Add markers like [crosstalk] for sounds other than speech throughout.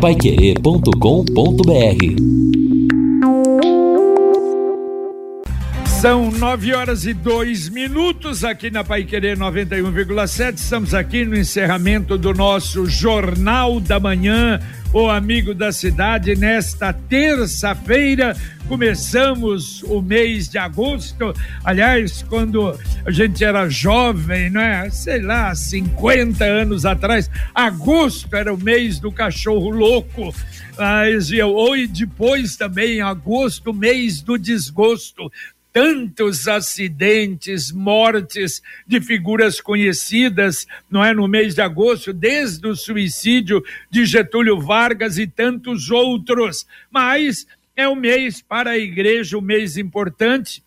paiquerê.com.br São nove horas e dois minutos aqui na Pai Querer 91,7. Estamos aqui no encerramento do nosso Jornal da Manhã, o Amigo da Cidade. Nesta terça-feira, começamos o mês de agosto. Aliás, quando a gente era jovem, né? Sei lá, 50 anos atrás, agosto era o mês do cachorro louco. Mas, ou depois também, agosto, mês do desgosto tantos acidentes, mortes de figuras conhecidas, não é, no mês de agosto, desde o suicídio de Getúlio Vargas e tantos outros. Mas é o mês para a igreja, o mês importante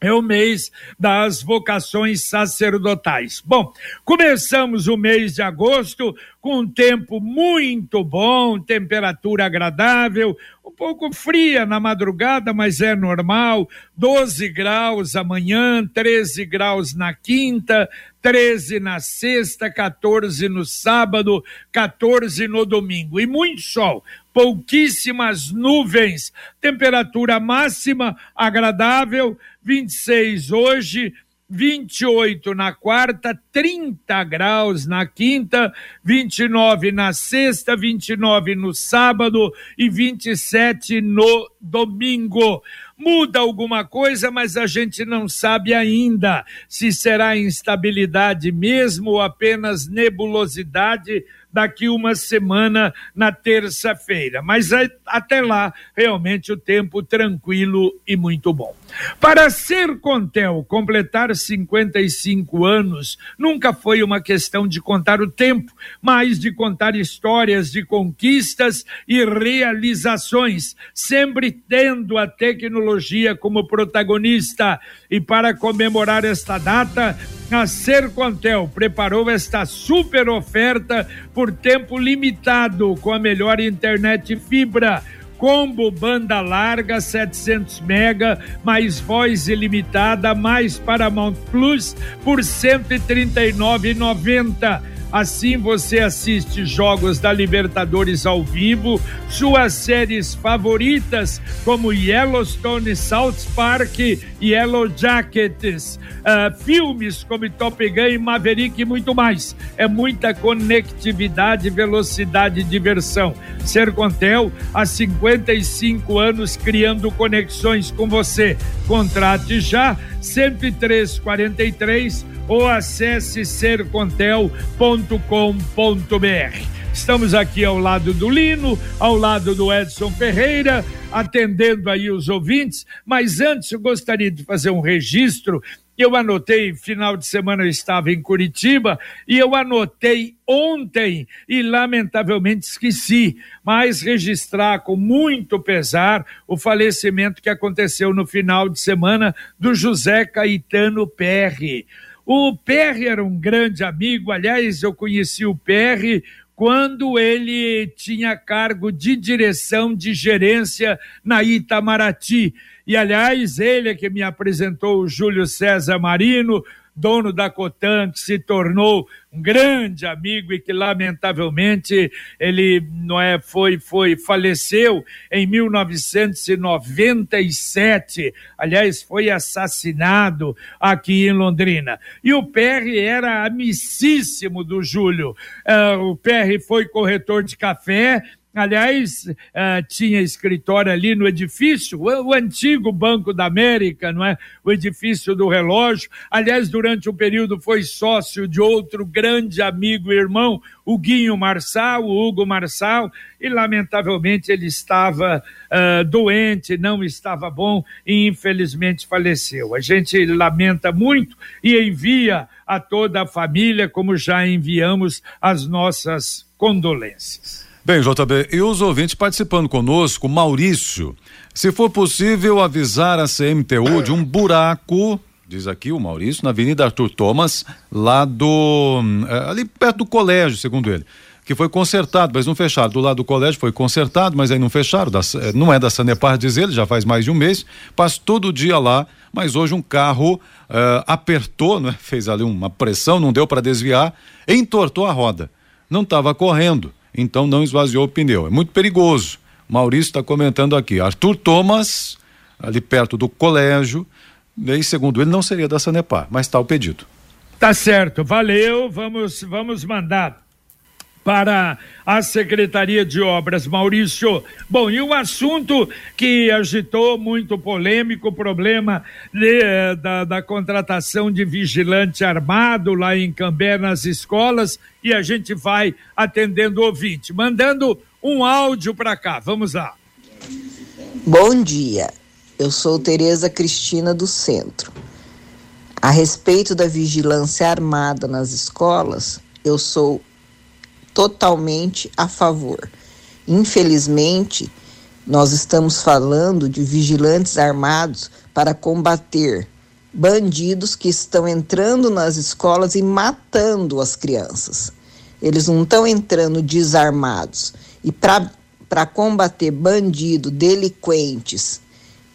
é o mês das vocações sacerdotais. Bom, começamos o mês de agosto com um tempo muito bom, temperatura agradável, um pouco fria na madrugada, mas é normal. 12 graus amanhã, 13 graus na quinta, 13 na sexta, 14 no sábado, 14 no domingo. E muito sol, pouquíssimas nuvens, temperatura máxima agradável, 26 hoje, 28 na quarta, 30 graus na quinta, 29 na sexta, 29 no sábado e 27 no domingo. Muda alguma coisa, mas a gente não sabe ainda se será instabilidade mesmo ou apenas nebulosidade daqui uma semana, na terça-feira. Mas até lá, realmente o tempo tranquilo e muito bom. Para ser Contel completar 55 anos nunca foi uma questão de contar o tempo, mas de contar histórias de conquistas e realizações, sempre tendo a tecnologia como protagonista. E para comemorar esta data, a Sercontel preparou esta super oferta por tempo limitado com a melhor internet fibra. Combo banda larga 700 mega mais voz ilimitada mais Paramount Plus por 139,90 Assim você assiste jogos da Libertadores ao vivo, suas séries favoritas como Yellowstone, South Park, Yellow Jackets, uh, filmes como Top Gun Maverick e muito mais. É muita conectividade, velocidade e diversão. Sercontel, há 55 anos criando conexões com você. Contrate já 10343 ou acesse sercontel.com.br. Estamos aqui ao lado do Lino, ao lado do Edson Ferreira, atendendo aí os ouvintes, mas antes eu gostaria de fazer um registro. Eu anotei, final de semana eu estava em Curitiba e eu anotei ontem e lamentavelmente esqueci, mas registrar com muito pesar o falecimento que aconteceu no final de semana do José Caetano Perry. O Perry era um grande amigo, aliás, eu conheci o Perry quando ele tinha cargo de direção de gerência na Itamaraty. E, aliás, ele é que me apresentou o Júlio César Marino, dono da Cotan, que se tornou um grande amigo e que lamentavelmente ele não é foi foi faleceu em 1997. Aliás, foi assassinado aqui em Londrina. E o Perry era amicíssimo do Júlio. Uh, o Perry foi corretor de café Aliás, uh, tinha escritório ali no edifício, o, o, antigo Banco da América, não é? O edifício do relógio. Aliás, durante um período foi sócio de outro grande amigo e irmão, o Guinho Marçal, o Hugo Marçal, e lamentavelmente ele estava uh, doente, não estava bom e infelizmente faleceu. A gente lamenta muito e envia a toda a família, como já enviamos as nossas condolências. Bem, JB, e os ouvintes participando conosco, Maurício, se for possível avisar a CMTU de um buraco, diz aqui o Maurício, na Avenida Arthur Thomas, lá do. Eh, ali perto do colégio, segundo ele que foi consertado, mas não fecharam. Do lado do colégio foi consertado, mas aí não fecharam. Da, eh, não é da Sanepar, diz ele, já faz mais de um mês. Passo todo dia lá, mas hoje um carro uh, apertou, né? [laughs] fez ali uma pressão, não deu para desviar, entortou a roda. Não estava correndo. Então não esvaziou o pneu. É muito perigoso. Maurício está comentando aqui. Arthur Thomas, ali perto do colégio, e segundo ele, não seria da Sanepar, mas está o pedido. Tá certo, valeu. Vamos, vamos mandar para a Secretaria de Obras, Maurício. Bom, e um assunto que agitou muito polêmico, o problema de, eh, da, da, contratação de vigilante armado lá em Cambé nas escolas, e a gente vai atendendo o ouvinte, mandando um áudio para cá. Vamos lá. Bom dia, eu sou Tereza Cristina do Centro. A respeito da vigilância armada nas escolas, eu sou totalmente a favor. Infelizmente, nós estamos falando de vigilantes armados para combater bandidos que estão entrando nas escolas e matando as crianças. Eles não estão entrando desarmados. E para combater bandido, delinquentes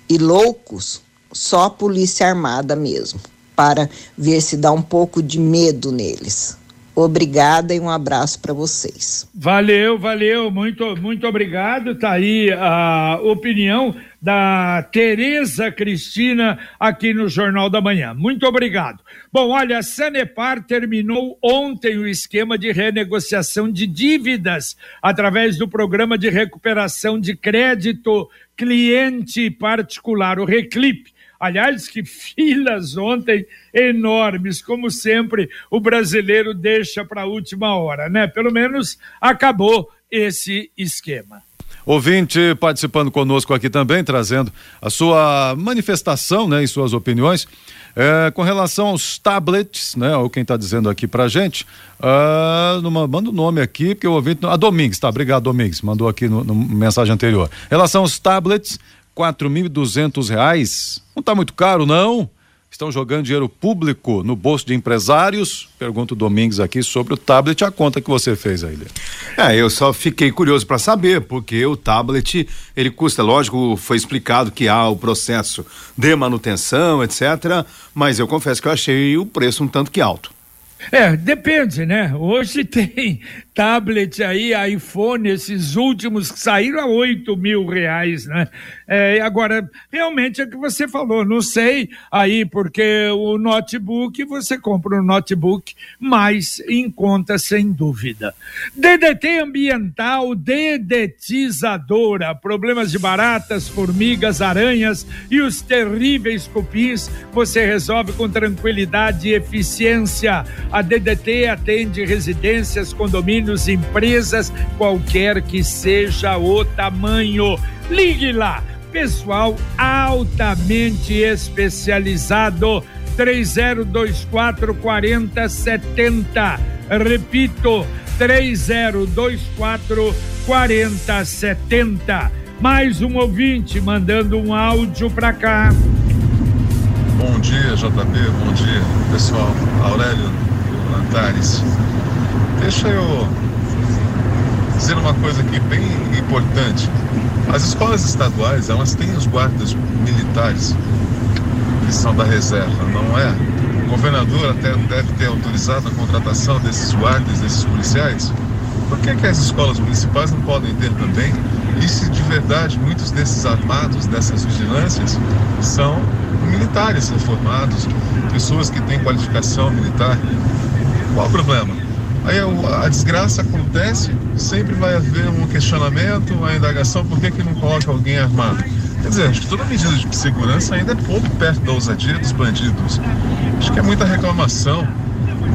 e loucos, só a polícia armada mesmo, para ver se dá um pouco de medo neles. Obrigada e um abraço para vocês. Valeu, valeu, muito, muito obrigado. Tá aí a opinião da Tereza Cristina aqui no Jornal da Manhã. Muito obrigado. Bom, olha, a Sanepar terminou ontem o esquema de renegociação de dívidas através do programa de recuperação de crédito cliente particular, o Reclip. Aliás, que filas ontem enormes, como sempre, o brasileiro deixa para a última hora, né? Pelo menos acabou esse esquema. Ouvinte participando conosco aqui também, trazendo a sua manifestação, né, e suas opiniões. É, com relação aos tablets, né? Ou quem está dizendo aqui pra gente, uh, numa, manda o um nome aqui, porque o ouvinte. A Domingues, tá? Obrigado, Domingues. Mandou aqui no, no mensagem anterior. Em relação aos tablets, quatro mil e duzentos reais. Não está muito caro, não? Estão jogando dinheiro público no bolso de empresários? Pergunta o Domingos aqui sobre o tablet, a conta que você fez aí. É, eu só fiquei curioso para saber, porque o tablet, ele custa, lógico, foi explicado que há o processo de manutenção, etc. Mas eu confesso que eu achei o preço um tanto que alto. É, depende, né? Hoje [laughs] tem tablet aí, iPhone, esses últimos que saíram a 8 mil reais, né? É, agora, realmente é o que você falou, não sei aí, porque o notebook, você compra um notebook mais em conta, sem dúvida. DDT ambiental, dedetizadora, problemas de baratas, formigas, aranhas e os terríveis cupins, você resolve com tranquilidade e eficiência. A DDT atende residências, condomínios, condomínios, empresas, qualquer que seja o tamanho. Ligue lá, pessoal altamente especializado. 3024 4070. Repito, 3024 4070. Mais um ouvinte mandando um áudio para cá. Bom dia, JB. Bom dia, pessoal. Aurélio Lantares. Deixa eu dizer uma coisa aqui bem importante. As escolas estaduais, elas têm os guardas militares que são da reserva, não é? O governador até deve ter autorizado a contratação desses guardas, desses policiais. Por que, que as escolas municipais não podem ter também? E se de verdade muitos desses armados, dessas vigilâncias, são militares reformados, pessoas que têm qualificação militar? Qual o problema? Aí a, desgraça acontece, sempre vai haver um questionamento, uma indagação, por que, que não coloca alguém armado? Quer dizer, acho que toda medida de segurança ainda é pouco perto da ousadia dos bandidos. Acho que é muita reclamação,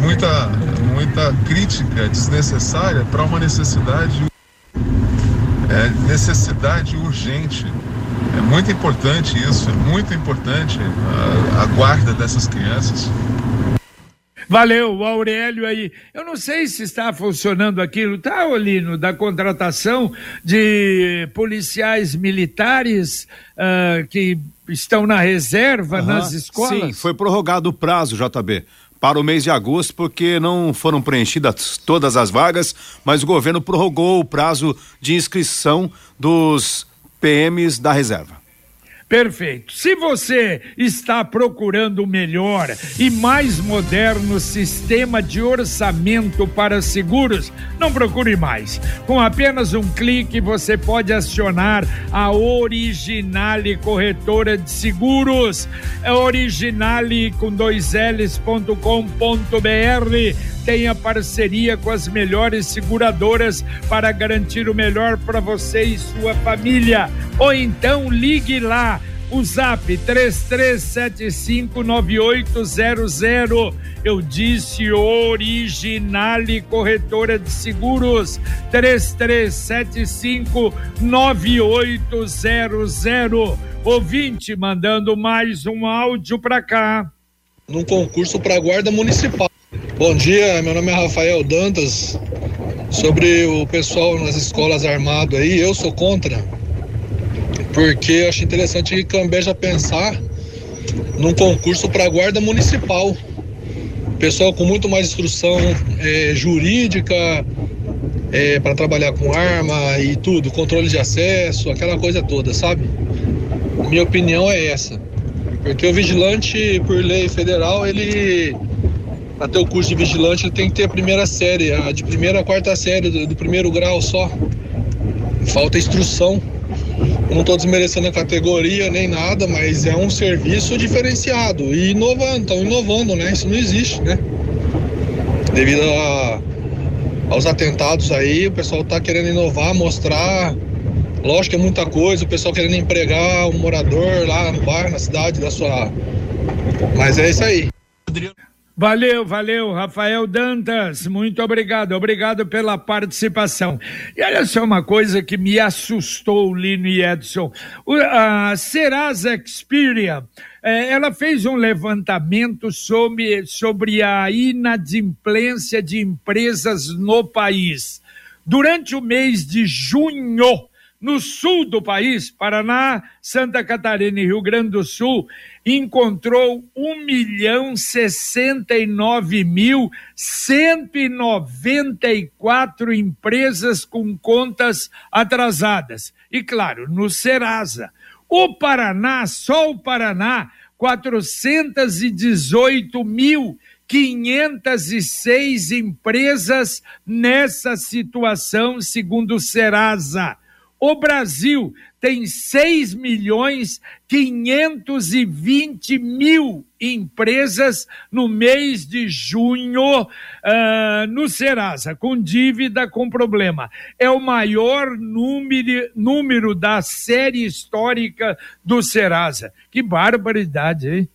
muita, muita crítica desnecessária para uma necessidade, é, necessidade urgente. É muito importante isso, é muito importante a, a guarda dessas crianças. Valeu, o Aurélio aí. Eu não sei se está funcionando aquilo, tá, Olino, da contratação de policiais militares uh, que estão na reserva uhum. nas escolas? Sim, foi prorrogado o prazo, JB para o mês de agosto, porque não foram preenchidas todas as vagas, mas o governo prorrogou o prazo de inscrição dos PMs da reserva. Perfeito. Se você está procurando o melhor e mais moderno sistema de orçamento para seguros, não procure mais. Com apenas um clique, você pode acionar a Originale Corretora de Seguros. É originale com dois L's.com.br. Tenha parceria com as melhores seguradoras para garantir o melhor para você e sua família. Ou então ligue lá o zap 33759800. Eu disse Originale Corretora de Seguros 33759800. Ouvinte mandando mais um áudio para cá. Num concurso para guarda municipal. Bom dia, meu nome é Rafael Dantas. Sobre o pessoal nas escolas armado aí, eu sou contra porque eu acho interessante já pensar num concurso para guarda municipal. Pessoal com muito mais instrução é, jurídica é, para trabalhar com arma e tudo, controle de acesso, aquela coisa toda, sabe? Minha opinião é essa. Porque o vigilante, por lei federal, ele para ter o curso de vigilante ele tem que ter a primeira série, a de primeira a quarta série do, do primeiro grau só. Falta instrução. Não estou desmerecendo a categoria nem nada, mas é um serviço diferenciado e inovando, estão inovando, né? Isso não existe, né? Devido a, aos atentados aí, o pessoal está querendo inovar, mostrar. Lógico que é muita coisa, o pessoal querendo empregar um morador lá no bairro, na cidade da sua. Mas é isso aí. Valeu, valeu, Rafael Dantas, muito obrigado, obrigado pela participação. E olha só uma coisa que me assustou, Lino e Edson. a Serasa Experian, eh, ela fez um levantamento sobre, sobre a inadimplência de empresas no país. Durante o mês de junho, no sul do país, Paraná, Santa Catarina e Rio Grande do Sul, encontrou um milhão sessenta e nove mil cento e noventa e quatro empresas com contas atrasadas. E claro, no Serasa. O Paraná, só o Paraná, quatrocentas e dezoito mil 506 empresas nessa situação, segundo o Serasa. O Brasil tem 6 milhões 520 mil empresas no mês de junho uh, no Serasa, com dívida, com problema. É o maior número, número da série histórica do Serasa. Que barbaridade, hein?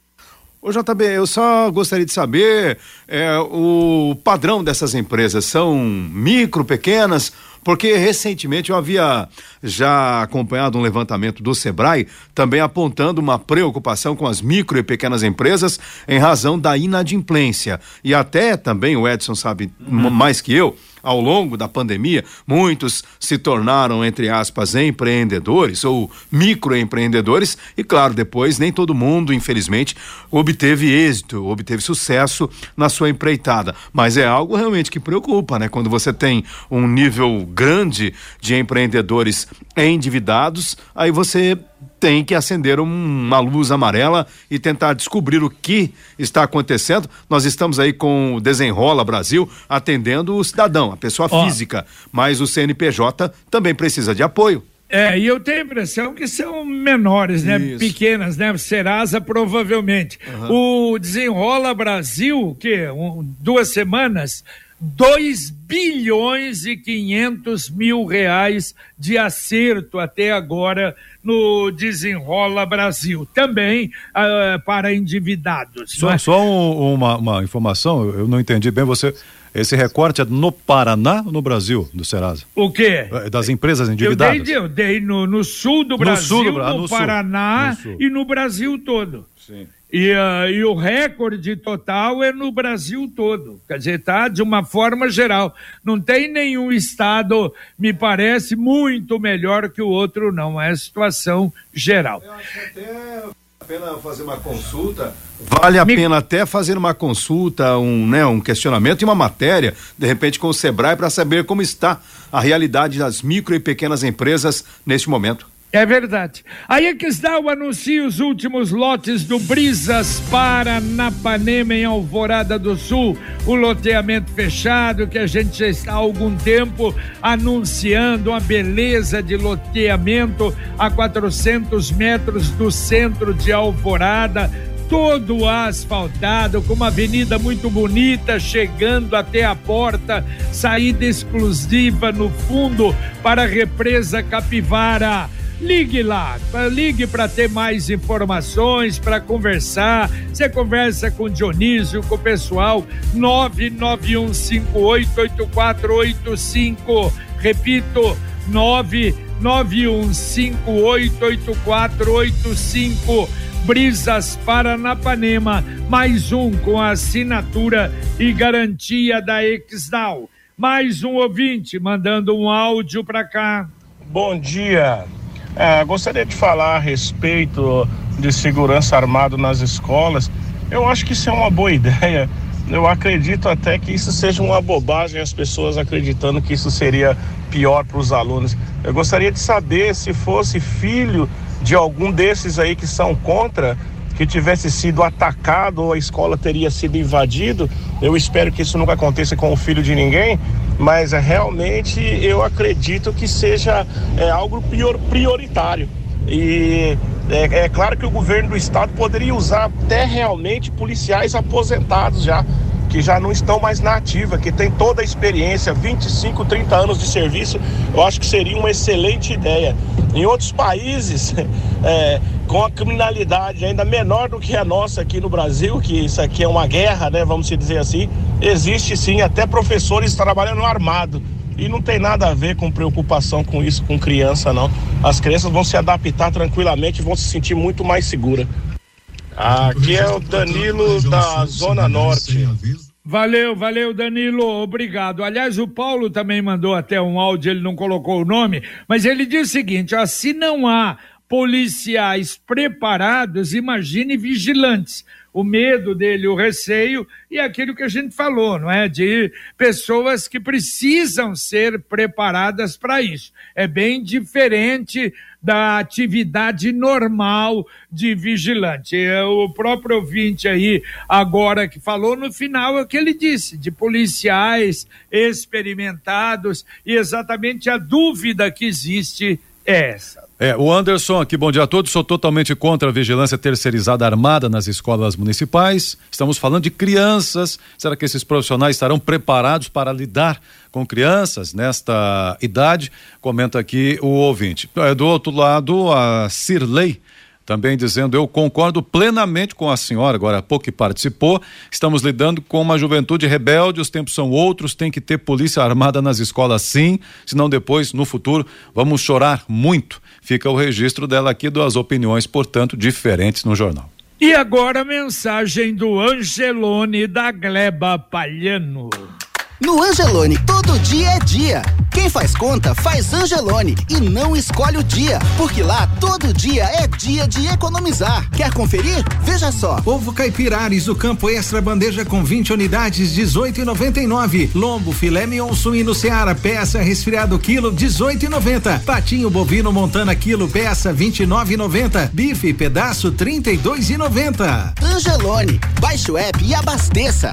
Ô JB, eu só gostaria de saber é, o padrão dessas empresas. São micro, pequenas? Porque recentemente eu havia já acompanhado um levantamento do Sebrae, também apontando uma preocupação com as micro e pequenas empresas em razão da inadimplência. E até também o Edson sabe uhum. mais que eu ao longo da pandemia, muitos se tornaram, entre aspas, empreendedores ou microempreendedores, e claro, depois nem todo mundo, infelizmente, obteve êxito, obteve sucesso na sua empreitada. Mas é algo realmente que preocupa, né? Quando você tem um nível grande de empreendedores endividados, aí você tem que acender uma luz amarela e tentar descobrir o que está acontecendo. Nós estamos aí com o Desenrola Brasil atendendo o cidadão, a pessoa Ó. física, mas o CNPJ também precisa de apoio. É, e eu tenho a impressão que são menores, né? Isso. Pequenas, né? Serasa provavelmente. Uhum. O Desenrola Brasil, que um, duas semanas, 2 bilhões e 500 mil reais de acerto até agora no Desenrola Brasil, também uh, para endividados. Só, é? só um, uma, uma informação, eu não entendi bem você. Esse recorte é no Paraná ou no Brasil, do Serasa? O quê? É, das empresas endividadas? Eu dei, eu dei no, no, sul do Brasil, no, sul do, no, no Paraná sul. e no Brasil todo. Sim. E, uh, e, o recorde total é no Brasil todo. Quer dizer, tá de uma forma geral. Não tem nenhum estado, me parece, muito melhor que o outro, não. É a situação geral. Eu acho até a pena fazer uma consulta. Vale a me... pena até fazer uma consulta, um, né, um questionamento e uma matéria, de repente, com o Sebrae, para saber como está a realidade das micro e pequenas empresas neste momento. É verdade. A Exdal anuncia os últimos lotes do Brisas para Napanema, em Alvorada do Sul. O loteamento fechado, que a gente já está há algum tempo anunciando, uma beleza de loteamento a 400 metros do centro de Alvorada todo asfaltado, com uma avenida muito bonita, chegando até a porta, saída exclusiva no fundo para a represa Capivara. Ligue lá, ligue para ter mais informações, para conversar. Você conversa com o Dionísio, com o pessoal, 991588485. Repito, 991588485. Brisas Paranapanema, mais um com a assinatura e garantia da Exdal. Mais um ouvinte mandando um áudio para cá. Bom dia. É, gostaria de falar a respeito de segurança armado nas escolas. Eu acho que isso é uma boa [laughs] ideia. Eu acredito até que isso seja uma bobagem, as pessoas acreditando que isso seria pior para os alunos. Eu gostaria de saber se fosse filho de algum desses aí que são contra, que tivesse sido atacado ou a escola teria sido invadido. Eu espero que isso nunca aconteça com o filho de ninguém, mas é, realmente eu acredito que seja é, algo prior, prioritário. E é, é, claro que o governo do estado poderia usar até realmente policiais aposentados já, que já não estão mais na ativa, que tem toda a experiência, 25, 30 anos de serviço, eu acho que seria uma excelente ideia. Em outros países, [laughs] é, com a criminalidade ainda menor do que a nossa aqui no Brasil, que isso aqui é uma guerra, né? Vamos dizer assim, existe sim até professores trabalhando armado. E não tem nada a ver com preocupação com isso, com criança, não. As crianças vão se adaptar tranquilamente vão se sentir muito mais seguras. Aqui é o Danilo da Zona Norte. Valeu, valeu, Danilo, obrigado. Aliás, o Paulo também mandou até um áudio, ele não colocou o nome, mas ele diz o seguinte: ó, se não há policiais preparados, imagine vigilantes. O medo dele, o receio e aquilo que a gente falou, não é? De pessoas que precisam ser preparadas para isso. É bem diferente da atividade normal de vigilante. É o próprio ouvinte aí, agora que falou, no final é o que ele disse, de policiais experimentados, e exatamente a dúvida que existe é essa. É, o Anderson aqui, bom dia a todos. Sou totalmente contra a vigilância terceirizada armada nas escolas municipais. Estamos falando de crianças. Será que esses profissionais estarão preparados para lidar com crianças nesta idade? Comenta aqui o ouvinte. É, do outro lado, a Cirlei também dizendo: Eu concordo plenamente com a senhora, agora há pouco que participou. Estamos lidando com uma juventude rebelde, os tempos são outros, tem que ter polícia armada nas escolas, sim, senão depois, no futuro, vamos chorar muito. Fica o registro dela aqui das opiniões, portanto, diferentes no jornal. E agora a mensagem do Angelone da Gleba Palhano. No Angelone, todo dia é dia. Quem faz conta, faz Angelone e não escolhe o dia, porque lá todo dia é dia de economizar. Quer conferir? Veja só. Ovo caipirares do Campo Extra bandeja com 20 unidades, 18,99. Lombo filé mignon suíno Seara, peça resfriado quilo, 18,90. Patinho bovino Montana quilo, peça 29,90. Bife pedaço, 32,90. Angelone, baixe o app e abasteça.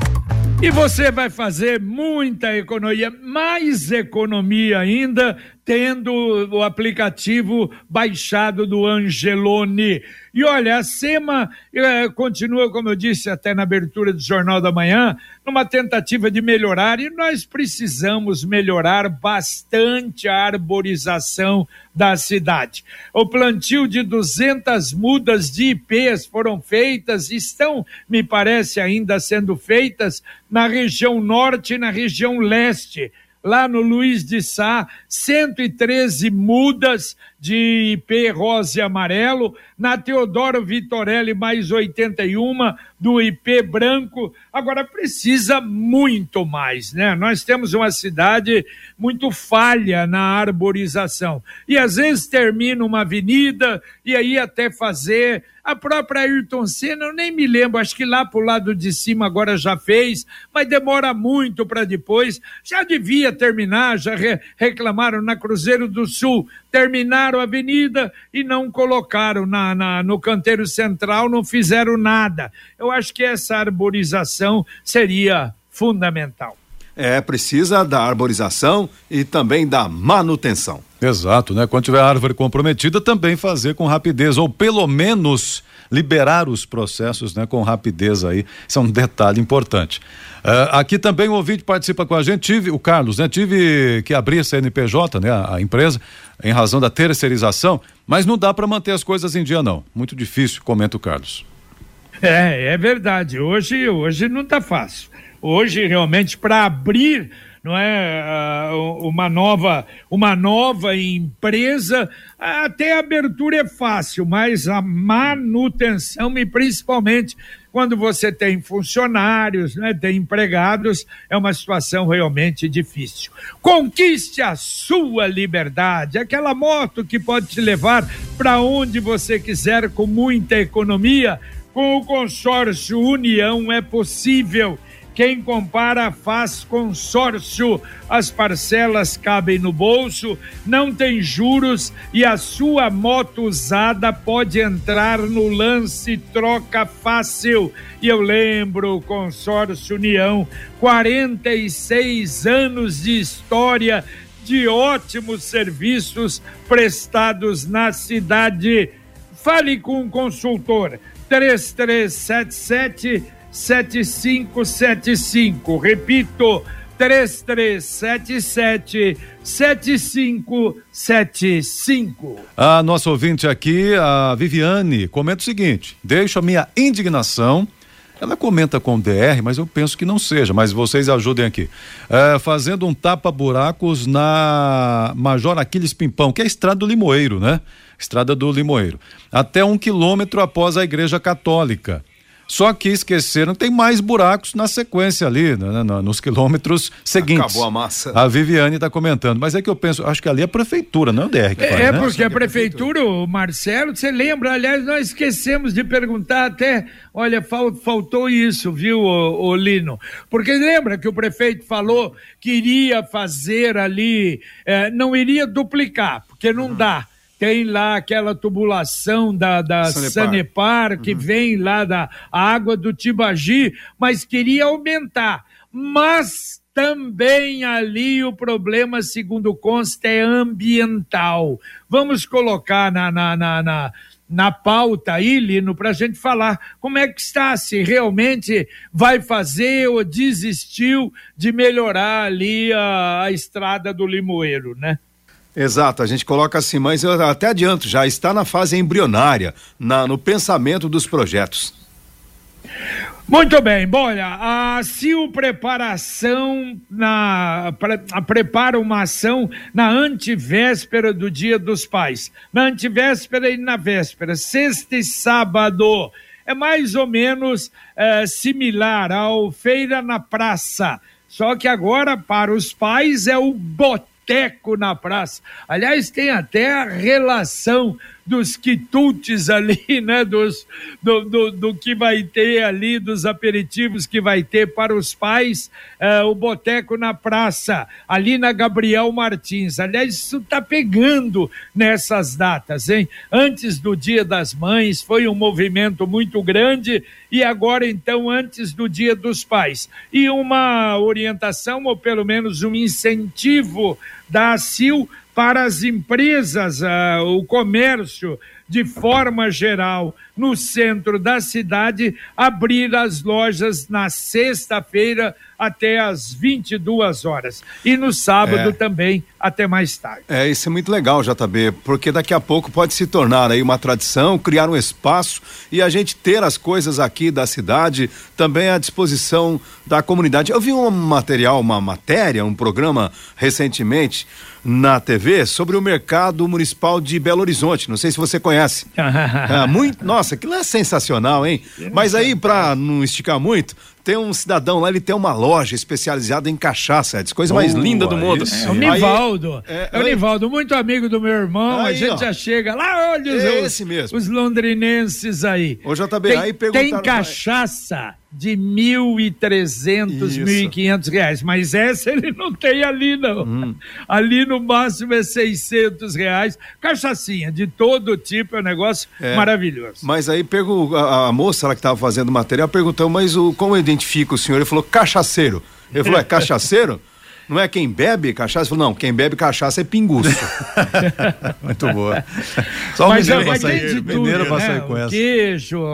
E você vai fazer muita economia, mais economia ainda, tendo o aplicativo baixado do Angelone. E olha, a SEMA eh, continua, como eu disse até na abertura do Jornal da Manhã, numa tentativa de melhorar, e nós precisamos melhorar bastante a arborização da cidade. O plantio de 200 mudas de IPs foram feitas, estão, me parece, ainda sendo feitas na região norte e na região leste lá no Luiz de Sá, 113 mudas de IP rosa e amarelo, na Teodoro Vitorelli mais 81 do IP branco. Agora precisa muito mais, né? Nós temos uma cidade muito falha na arborização. E às vezes termina uma avenida e aí até fazer A própria Ayrton Senna, eu nem me lembro, acho que lá pro lado de cima agora já fez, mas demora muito para depois. Já devia terminar, já re reclamaram na Cruzeiro do Sul, a avenida e não colocaram na, na, no canteiro central, não fizeram nada. Eu acho que essa arborização seria fundamental. É, precisa da arborização e também da manutenção. Exato, né? Quando tiver árvore comprometida, também fazer com rapidez, ou pelo menos liberar os processos né, com rapidez aí. Isso é um detalhe importante. Uh, aqui também o ouvinte participa com a gente, tive, o Carlos, né? Tive que abrir a CNPJ, né? A, a empresa, em razão da terceirização, mas não dá para manter as coisas em dia, não. Muito difícil, comenta o Carlos. É, é verdade. Hoje, hoje não está fácil. Hoje, realmente, para abrir não é? Uh, uma nova uma nova empresa. Até a abertura é fácil mas a manutenção e principalmente quando você tem funcionários né tem empregados é uma situação realmente difícil. Conquiste a sua liberdade aquela moto que pode te levar para onde você quiser com muita economia. Com o consórcio União é possível quem compara faz consórcio. As parcelas cabem no bolso, não tem juros e a sua moto usada pode entrar no lance troca fácil. E eu lembro, consórcio União, 46 anos de história de ótimos serviços prestados na cidade. Fale com o consultor 3377 7575. Repito, 3377 7575. A nossa ouvinte aqui, a Viviane, comenta o seguinte: deixo a minha indignação. Ela comenta com DR, mas eu penso que não seja, mas vocês ajudem aqui. É, fazendo um tapa-buracos na Major Aquiles Pimpão, que é a estrada do Limoeiro, né? Estrada do Limoeiro. Até um quilômetro após a Igreja Católica. Só que esqueceram, tem mais buracos na sequência ali, né, né nos quilômetros seguintes. Acabou a massa. A Viviane está comentando, mas é que eu penso, acho que ali é a prefeitura, não é o DR que é, faz, É, né? porque a prefeitura, o Marcelo, você lembra, aliás, nós esquecemos de perguntar até, olha, fal, faltou isso, viu, o, o Lino? Porque lembra que o prefeito falou que iria fazer ali, eh, não iria duplicar, porque não uhum. dá tem lá aquela tubulação da, da Sanepar, Sanepar que uhum. vem lá da água do Tibagi, mas queria aumentar. Mas também ali o problema, segundo consta, é ambiental. Vamos colocar na, na, na, na na pauta aí, Lino, para a gente falar como é que está, se realmente vai fazer ou desistiu de melhorar ali a, a estrada do Limoeiro, né? Exato, a gente coloca assim, mas eu até adianto, já está na fase embrionária, na, no pensamento dos projetos. Muito bem, olha, a CIO Preparação na, pre, prepara uma ação na antivéspera do Dia dos Pais. Na antivéspera e na véspera, sexta e sábado. É mais ou menos é, similar ao Feira na Praça. Só que agora, para os pais, é o bote boteco na praça. Aliás, tem até a relação dos quitutes ali, [laughs] né? Dos, do, do, do, que vai ter ali, dos aperitivos que vai ter para os pais, uh, o Boteco na Praça, ali na Gabriel Martins. Aliás, isso está pegando nessas datas, hein? Antes do Dia das Mães, foi um movimento muito grande, e agora, então, antes do Dia dos Pais. E uma orientação, ou pelo menos um incentivo da ACIL para as empresas, uh, o comércio de forma geral no centro da cidade, abrir as lojas na sexta-feira até às 22 horas e no sábado é. também até mais tarde. É, isso é muito legal, JB, porque daqui a pouco pode se tornar aí uma tradição, criar um espaço e a gente ter as coisas aqui da cidade também à disposição da comunidade. Eu vi um material, uma matéria, um programa recentemente na TV sobre o mercado municipal de Belo Horizonte. Não sei se você conhece. [laughs] é, muito, nossa, aquilo é sensacional, hein? Mas aí, para não esticar muito, tem um cidadão lá, ele tem uma loja especializada em cachaça, Edson, coisa mais linda do mundo. É o Nivaldo. Aí- é, o Nivaldo, muito amigo do meu irmão. a Aí, gente ó. já chega lá, olha os, É esse mesmo. os londrinenses aí. Ô, JB, tem, aí perguntaram tem cachaça de mil e trezentos, mil e quinhentos reais, mas essa ele não tem ali não. Hum. Ali no máximo é seiscentos reais. Cachaçinha de todo tipo, é um negócio É. maravilhoso. Mas aí pergu- a, a moça lá que estava fazendo o material perguntou, mas o, como identifica o senhor? Ele falou, cachaceiro. Ele falou, é cachaceiro? Não é quem bebe cachaça? Não, quem bebe cachaça é pinguço. [laughs] Muito boa. Só o mas mineiro é, mas tem sair, mineiro né? sair com O essa. Queijo,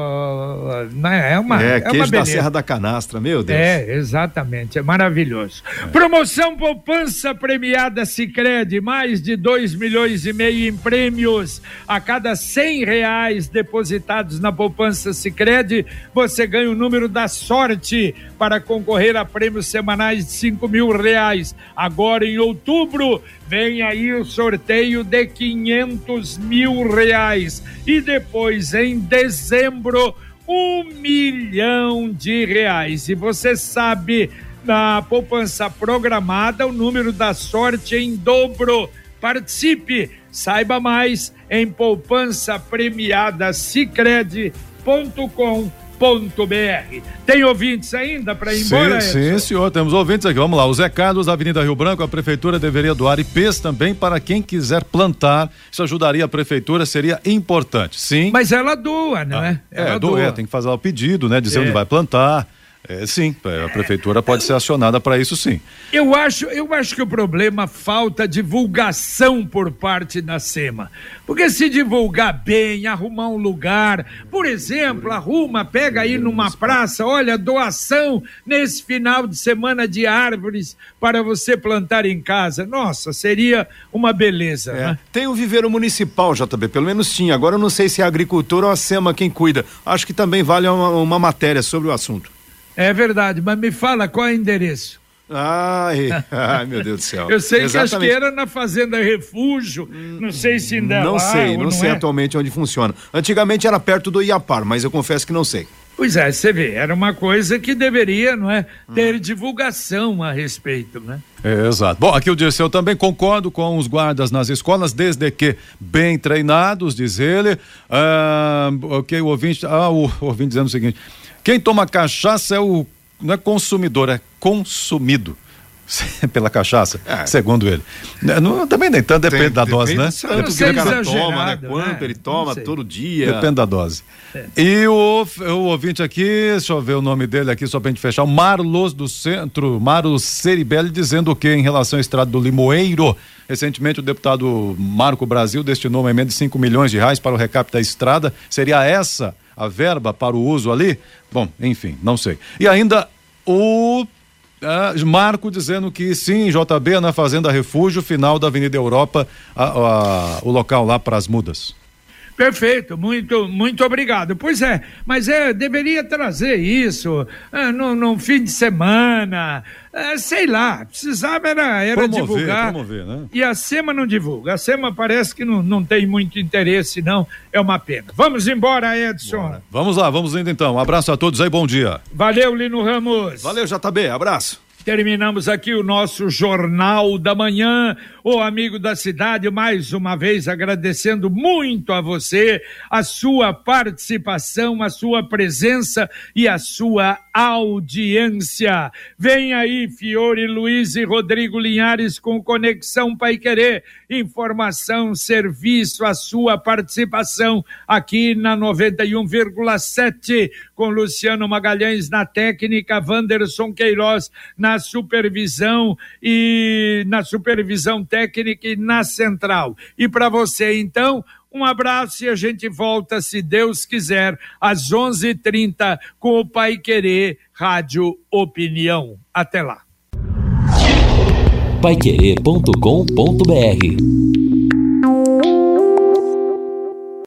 né? é uma, é, é uma queijo da beleza. Serra da Canastra, meu Deus. É, exatamente, é maravilhoso. Promoção Poupança Premiada Sicredi mais de 2 milhões e meio em prêmios. A cada 100 reais depositados na Poupança Sicredi, você ganha o número da sorte para concorrer a prêmios semanais de 5 mil reais. Agora em outubro, vem aí o sorteio de 500 mil reais. E depois, em dezembro, um milhão de reais. E você sabe, na poupança programada, o número da sorte em dobro. Participe, saiba mais em poupança premiada cicred.com.br. Tem ouvintes ainda para ir embora? Sim, sim, senhor. Temos ouvintes aqui. Vamos lá. Os recados da Avenida Rio Branco, a prefeitura deveria doar IPs também para quem quiser plantar. Isso ajudaria a prefeitura, seria importante. Sim. Mas ela doa, não é? Ela É, doer, doa. tem que fazer o pedido, né? Dizer É. onde vai plantar. É, sim, a prefeitura pode ser acionada para isso, sim. Eu acho, eu acho que o problema é falta divulgação por parte da SEMA. Porque se divulgar bem, arrumar um lugar, por exemplo, arruma, pega aí numa praça, olha, doação nesse final de semana de árvores para você plantar em casa. Nossa, seria uma beleza, É. né? Tem o viveiro municipal, JB, pelo menos tinha. Agora eu não sei se é a agricultura ou a SEMA quem cuida. Acho que também vale uma, uma matéria sobre o assunto. É verdade, mas me fala qual é o endereço. Ai, [laughs] ai meu Deus do céu. Eu sei que acho que Exatamente. era na Fazenda Refúgio, não sei se ainda é Não lá sei, ou não sei é. atualmente onde funciona. Antigamente era perto do Iapar, mas eu confesso que não sei. Pois é, você vê, era uma coisa que deveria, não é, ter divulgação a respeito, né? É, exato. Bom, aqui o Dirceu também concordo com os guardas nas escolas, desde que bem treinados, diz ele. Ah, ok, o ouvinte. Ah, o ouvinte dizendo o seguinte: quem toma cachaça é o. Não é consumidor, é consumido. [laughs] Pela cachaça, segundo ele. Né, não- também nem tanto, depende Tem- da dose, depende né? se- Depende do que o cara toma, né? Quanto ele toma todo dia. Depende da dose. E o, o ouvinte aqui, deixa eu ver o nome dele aqui, só pra gente fechar, o Marlos do Centro, Marlos Ceribelli, dizendo o que em relação ao estrado do Limoeiro? Recentemente o deputado Marco Brasil destinou uma emenda de 5 milhões de reais para o recap da estrada. Seria essa a verba para o uso ali? Bom, enfim, não sei. E ainda o ah, Marco dizendo que sim, JB na Fazenda Refúgio, final da Avenida Europa, a- o local lá para as mudas. Perfeito, muito, muito obrigado. Pois é, mas é, deveria trazer isso ah, no, no fim de semana, ah, sei lá, precisava era, era Promover, divulgar. promover, né? E a SEMA não divulga, a SEMA parece que não, não tem muito interesse, não, é uma pena. Vamos embora, Edson. Vamos lá, vamos indo então. Um abraço a todos aí, bom dia. Valeu, Lino Ramos. Valeu, JB, abraço. Terminamos aqui o nosso Jornal da Manhã, o amigo da cidade, mais uma vez agradecendo muito a você, a sua participação, a sua presença e a sua audiência. Vem aí, Fiore Luiz e Rodrigo Linhares com Conexão Pai Querer, informação, serviço, a sua participação aqui na 91,7 com Luciano Magalhães na técnica, Wanderson Queiroz na supervisão e na supervisão técnica e na central. E para você então, um abraço e a gente volta, se Deus quiser, às 11:30 com o Pai Querer Rádio Opinião. Até lá. Paiquerê.com.br